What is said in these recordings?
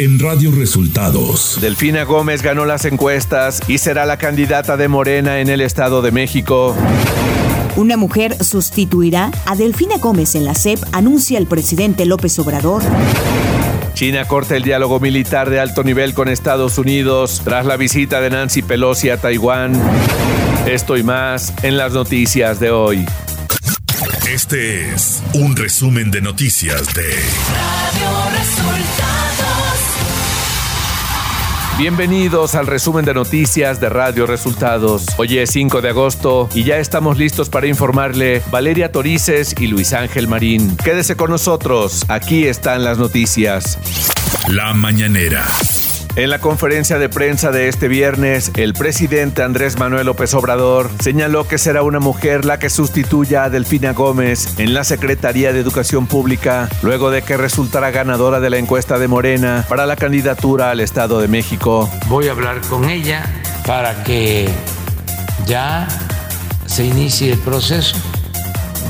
en Radio Resultados. Delfina Gómez ganó las encuestas y será la candidata de Morena en el Estado de México. Una mujer sustituirá a Delfina Gómez en la CEP, anuncia el presidente López Obrador. China corta el diálogo militar de alto nivel con Estados Unidos tras la visita de Nancy Pelosi a Taiwán. Esto y más en las noticias de hoy. Este es un resumen de noticias de Radio Resultados. Bienvenidos al resumen de noticias de Radio Resultados. Hoy es 5 de agosto y ya estamos listos para informarle Valeria Torices y Luis Ángel Marín. Quédese con nosotros, aquí están las noticias. La mañanera. En la conferencia de prensa de este viernes, el presidente Andrés Manuel López Obrador señaló que será una mujer la que sustituya a Delfina Gómez en la Secretaría de Educación Pública, luego de que resultara ganadora de la encuesta de Morena para la candidatura al Estado de México. Voy a hablar con ella para que ya se inicie el proceso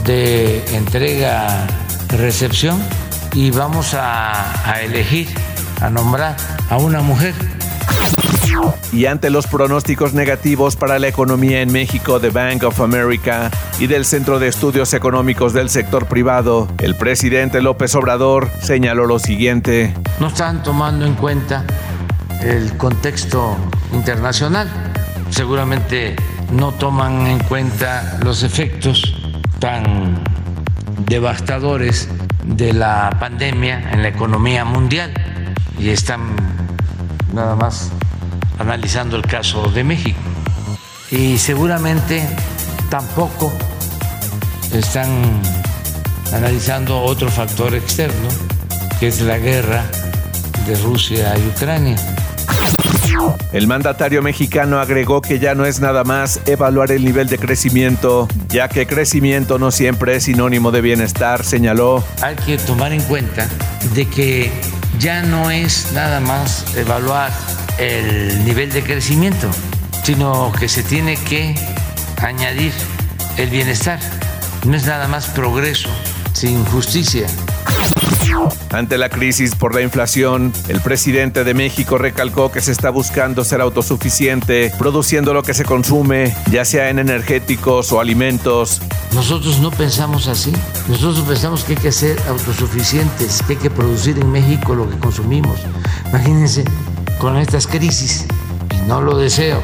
de entrega-recepción y vamos a, a elegir a nombrar a una mujer. Y ante los pronósticos negativos para la economía en México de Bank of America y del Centro de Estudios Económicos del Sector Privado, el presidente López Obrador señaló lo siguiente. No están tomando en cuenta el contexto internacional. Seguramente no toman en cuenta los efectos tan devastadores de la pandemia en la economía mundial y están nada más analizando el caso de México. Y seguramente tampoco están analizando otro factor externo, que es la guerra de Rusia y Ucrania. El mandatario mexicano agregó que ya no es nada más evaluar el nivel de crecimiento, ya que crecimiento no siempre es sinónimo de bienestar, señaló. Hay que tomar en cuenta de que ya no es nada más evaluar el nivel de crecimiento, sino que se tiene que añadir el bienestar. No es nada más progreso sin justicia. Ante la crisis por la inflación, el presidente de México recalcó que se está buscando ser autosuficiente, produciendo lo que se consume, ya sea en energéticos o alimentos. Nosotros no pensamos así. Nosotros pensamos que hay que ser autosuficientes, que hay que producir en México lo que consumimos. Imagínense con estas crisis, y no lo deseo,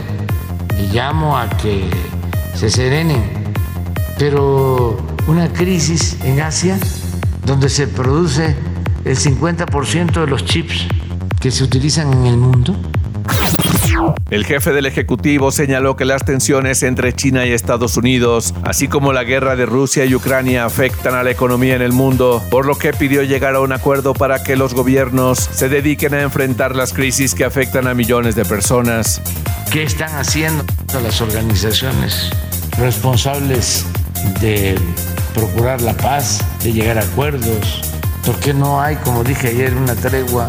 y llamo a que se serenen, pero una crisis en Asia donde se produce el 50% de los chips que se utilizan en el mundo? El jefe del Ejecutivo señaló que las tensiones entre China y Estados Unidos, así como la guerra de Rusia y Ucrania, afectan a la economía en el mundo, por lo que pidió llegar a un acuerdo para que los gobiernos se dediquen a enfrentar las crisis que afectan a millones de personas. ¿Qué están haciendo las organizaciones responsables de procurar la paz, de llegar a acuerdos. ¿Por qué no hay, como dije ayer, una tregua?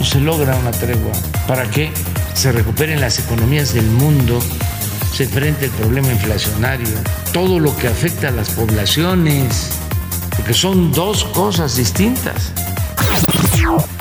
No se logra una tregua. ¿Para qué se recuperen las economías del mundo? Se enfrente el problema inflacionario, todo lo que afecta a las poblaciones, porque son dos cosas distintas.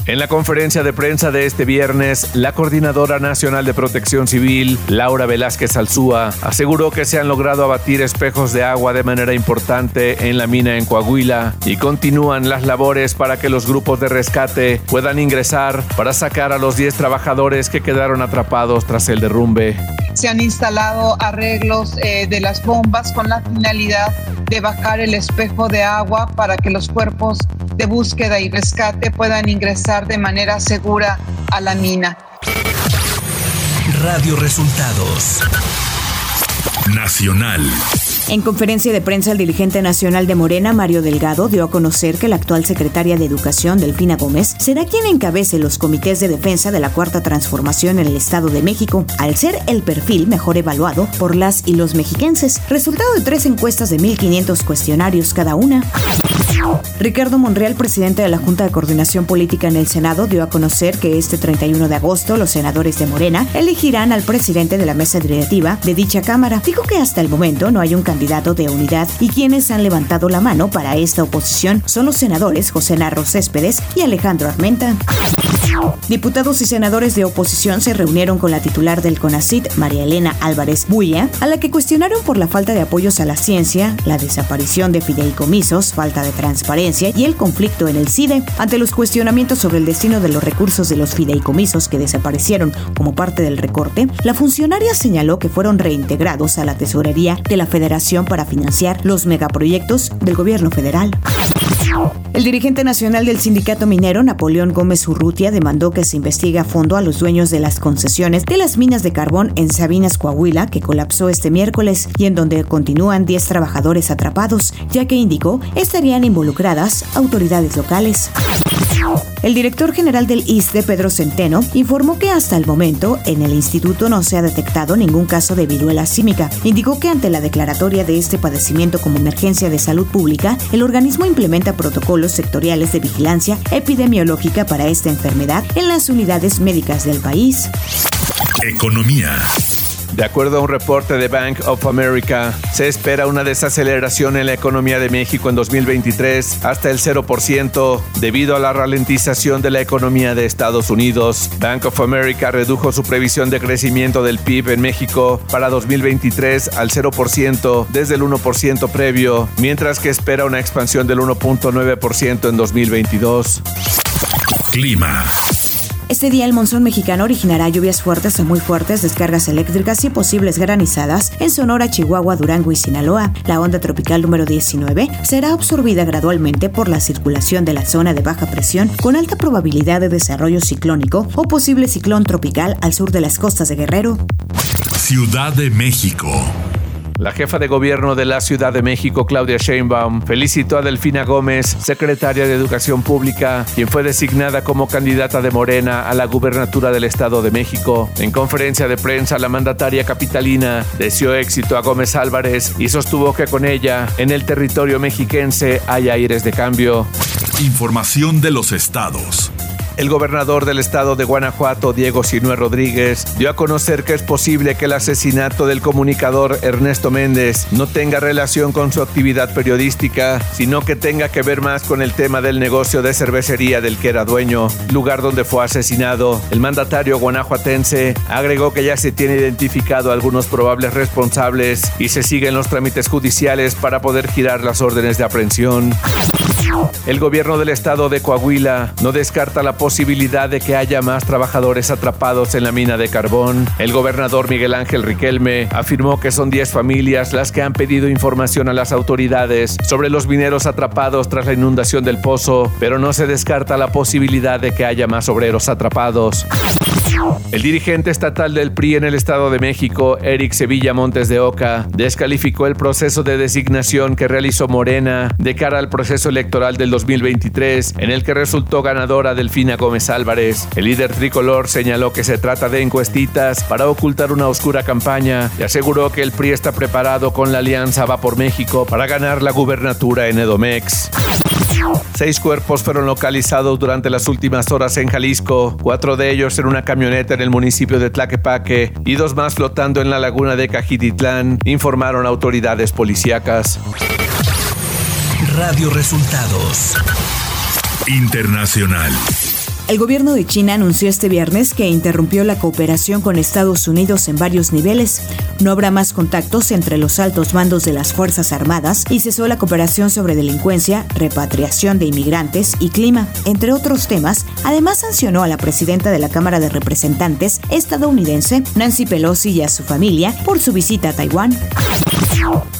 En la conferencia de prensa de este viernes, la Coordinadora Nacional de Protección Civil, Laura Velázquez Alzúa, aseguró que se han logrado abatir espejos de agua de manera importante en la mina en Coahuila y continúan las labores para que los grupos de rescate puedan ingresar para sacar a los 10 trabajadores que quedaron atrapados tras el derrumbe. Se han instalado arreglos eh, de las bombas con la finalidad de bajar el espejo de agua para que los cuerpos de búsqueda y rescate puedan ingresar de manera segura a la mina. Radio Resultados Nacional. En conferencia de prensa, el dirigente nacional de Morena, Mario Delgado, dio a conocer que la actual secretaria de Educación, Delfina Gómez, será quien encabece los comités de defensa de la Cuarta Transformación en el Estado de México, al ser el perfil mejor evaluado por las y los mexiquenses, resultado de tres encuestas de 1.500 cuestionarios cada una. Ricardo Monreal, presidente de la Junta de Coordinación Política en el Senado, dio a conocer que este 31 de agosto los senadores de Morena elegirán al presidente de la mesa directiva de dicha Cámara. Dijo que hasta el momento no hay un candidato de unidad y quienes han levantado la mano para esta oposición son los senadores José Narro Céspedes y Alejandro Armenta. Diputados y senadores de oposición se reunieron con la titular del CONACIT, María Elena Álvarez Buya, a la que cuestionaron por la falta de apoyos a la ciencia, la desaparición de fideicomisos, falta de transparencia y el conflicto en el CIDE. Ante los cuestionamientos sobre el destino de los recursos de los fideicomisos que desaparecieron como parte del recorte, la funcionaria señaló que fueron reintegrados a la tesorería de la Federación para financiar los megaproyectos del gobierno federal. El dirigente nacional del sindicato minero, Napoleón Gómez Urrutia, demandó que se investigue a fondo a los dueños de las concesiones de las minas de carbón en Sabinas, Coahuila, que colapsó este miércoles y en donde continúan 10 trabajadores atrapados, ya que indicó estarían involucradas autoridades locales. El director general del ISTE, Pedro Centeno, informó que hasta el momento en el instituto no se ha detectado ningún caso de viruela símica. Indicó que ante la declaratoria de este padecimiento como emergencia de salud pública, el organismo implementa protocolos sectoriales de vigilancia epidemiológica para esta enfermedad en las unidades médicas del país. Economía. De acuerdo a un reporte de Bank of America, se espera una desaceleración en la economía de México en 2023 hasta el 0% debido a la ralentización de la economía de Estados Unidos. Bank of America redujo su previsión de crecimiento del PIB en México para 2023 al 0% desde el 1% previo, mientras que espera una expansión del 1.9% en 2022. Clima. Este día el monzón mexicano originará lluvias fuertes o muy fuertes, descargas eléctricas y posibles granizadas en Sonora, Chihuahua, Durango y Sinaloa. La onda tropical número 19 será absorbida gradualmente por la circulación de la zona de baja presión con alta probabilidad de desarrollo ciclónico o posible ciclón tropical al sur de las costas de Guerrero. Ciudad de México. La jefa de gobierno de la Ciudad de México, Claudia Sheinbaum, felicitó a Delfina Gómez, secretaria de Educación Pública, quien fue designada como candidata de Morena a la gubernatura del Estado de México. En conferencia de prensa, la mandataria capitalina deseó éxito a Gómez Álvarez y sostuvo que con ella, en el territorio mexiquense, hay aires de cambio. Información de los estados. El gobernador del estado de Guanajuato, Diego Sinue Rodríguez, dio a conocer que es posible que el asesinato del comunicador Ernesto Méndez no tenga relación con su actividad periodística, sino que tenga que ver más con el tema del negocio de cervecería del que era dueño, lugar donde fue asesinado. El mandatario guanajuatense agregó que ya se tiene identificado a algunos probables responsables y se siguen los trámites judiciales para poder girar las órdenes de aprehensión. El gobierno del estado de Coahuila no descarta la posibilidad de que haya más trabajadores atrapados en la mina de carbón. El gobernador Miguel Ángel Riquelme afirmó que son 10 familias las que han pedido información a las autoridades sobre los mineros atrapados tras la inundación del pozo, pero no se descarta la posibilidad de que haya más obreros atrapados. El dirigente estatal del PRI en el Estado de México, Eric Sevilla Montes de Oca, descalificó el proceso de designación que realizó Morena de cara al proceso electoral del 2023, en el que resultó ganadora Delfina Gómez Álvarez. El líder tricolor señaló que se trata de encuestitas para ocultar una oscura campaña y aseguró que el PRI está preparado con la alianza Va por México para ganar la gubernatura en Edomex. Seis cuerpos fueron localizados durante las últimas horas en Jalisco, cuatro de ellos en una camioneta en el municipio de Tlaquepaque y dos más flotando en la laguna de Cajititlán, informaron autoridades policíacas. Radio Resultados Internacional. El gobierno de China anunció este viernes que interrumpió la cooperación con Estados Unidos en varios niveles. No habrá más contactos entre los altos mandos de las Fuerzas Armadas y cesó la cooperación sobre delincuencia, repatriación de inmigrantes y clima, entre otros temas. Además sancionó a la presidenta de la Cámara de Representantes estadounidense, Nancy Pelosi, y a su familia por su visita a Taiwán.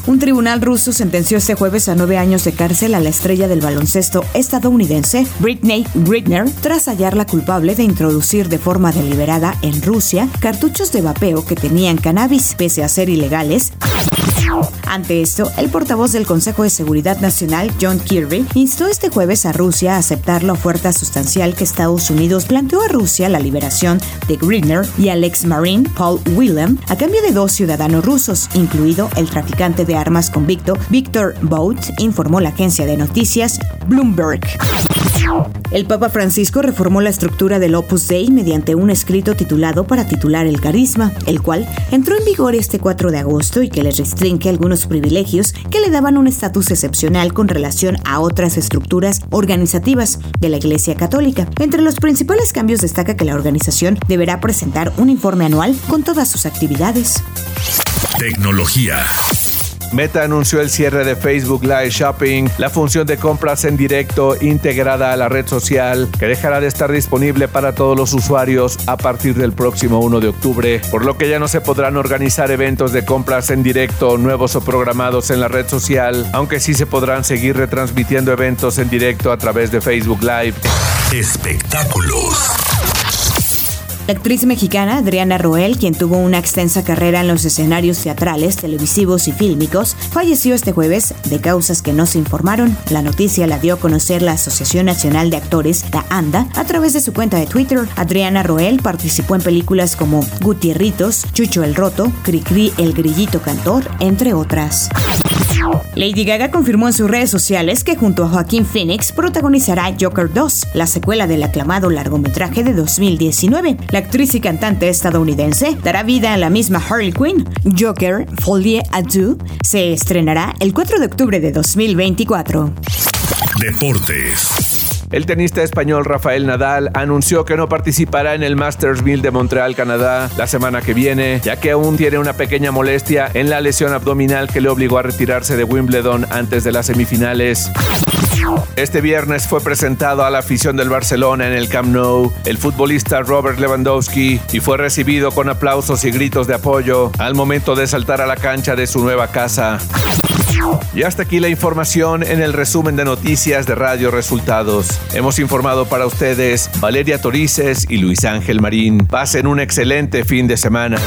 Un tribunal ruso sentenció este jueves a nueve años de cárcel a la estrella del baloncesto estadounidense Britney Griner tras hallarla culpable de introducir de forma deliberada en Rusia cartuchos de vapeo que tenían cannabis, pese a ser ilegales. Ante esto, el portavoz del Consejo de Seguridad Nacional, John Kirby, instó este jueves a Rusia a aceptar la oferta sustancial que Estados Unidos planteó a Rusia la liberación de Greener y al ex marine Paul Willem a cambio de dos ciudadanos rusos, incluido el traficante de armas convicto Victor Bout, informó la agencia de noticias Bloomberg. El Papa Francisco reformó la estructura del Opus Dei mediante un escrito titulado Para titular el carisma, el cual entró en vigor este 4 de agosto y que le restringe algunos privilegios que le daban un estatus excepcional con relación a otras estructuras organizativas de la Iglesia Católica. Entre los principales cambios destaca que la organización deberá presentar un informe anual con todas sus actividades. Tecnología. Meta anunció el cierre de Facebook Live Shopping, la función de compras en directo integrada a la red social, que dejará de estar disponible para todos los usuarios a partir del próximo 1 de octubre, por lo que ya no se podrán organizar eventos de compras en directo nuevos o programados en la red social, aunque sí se podrán seguir retransmitiendo eventos en directo a través de Facebook Live. Espectáculos. La actriz mexicana Adriana Roel, quien tuvo una extensa carrera en los escenarios teatrales, televisivos y fílmicos, falleció este jueves de causas que no se informaron. La noticia la dio a conocer la Asociación Nacional de Actores, la ANDA, a través de su cuenta de Twitter. Adriana Roel participó en películas como Gutierritos, Chucho el Roto, Cricri el Grillito Cantor, entre otras. Lady Gaga confirmó en sus redes sociales que junto a Joaquín Phoenix protagonizará Joker 2, la secuela del aclamado largometraje de 2019. La actriz y cantante estadounidense dará vida a la misma Harley Quinn. Joker, Folie à Deux, se estrenará el 4 de octubre de 2024. Deportes. El tenista español Rafael Nadal anunció que no participará en el Masters 1000 de Montreal, Canadá, la semana que viene, ya que aún tiene una pequeña molestia en la lesión abdominal que le obligó a retirarse de Wimbledon antes de las semifinales. Este viernes fue presentado a la afición del Barcelona en el Camp Nou el futbolista Robert Lewandowski y fue recibido con aplausos y gritos de apoyo al momento de saltar a la cancha de su nueva casa. Y hasta aquí la información en el resumen de noticias de Radio Resultados. Hemos informado para ustedes Valeria Torices y Luis Ángel Marín. Pasen un excelente fin de semana.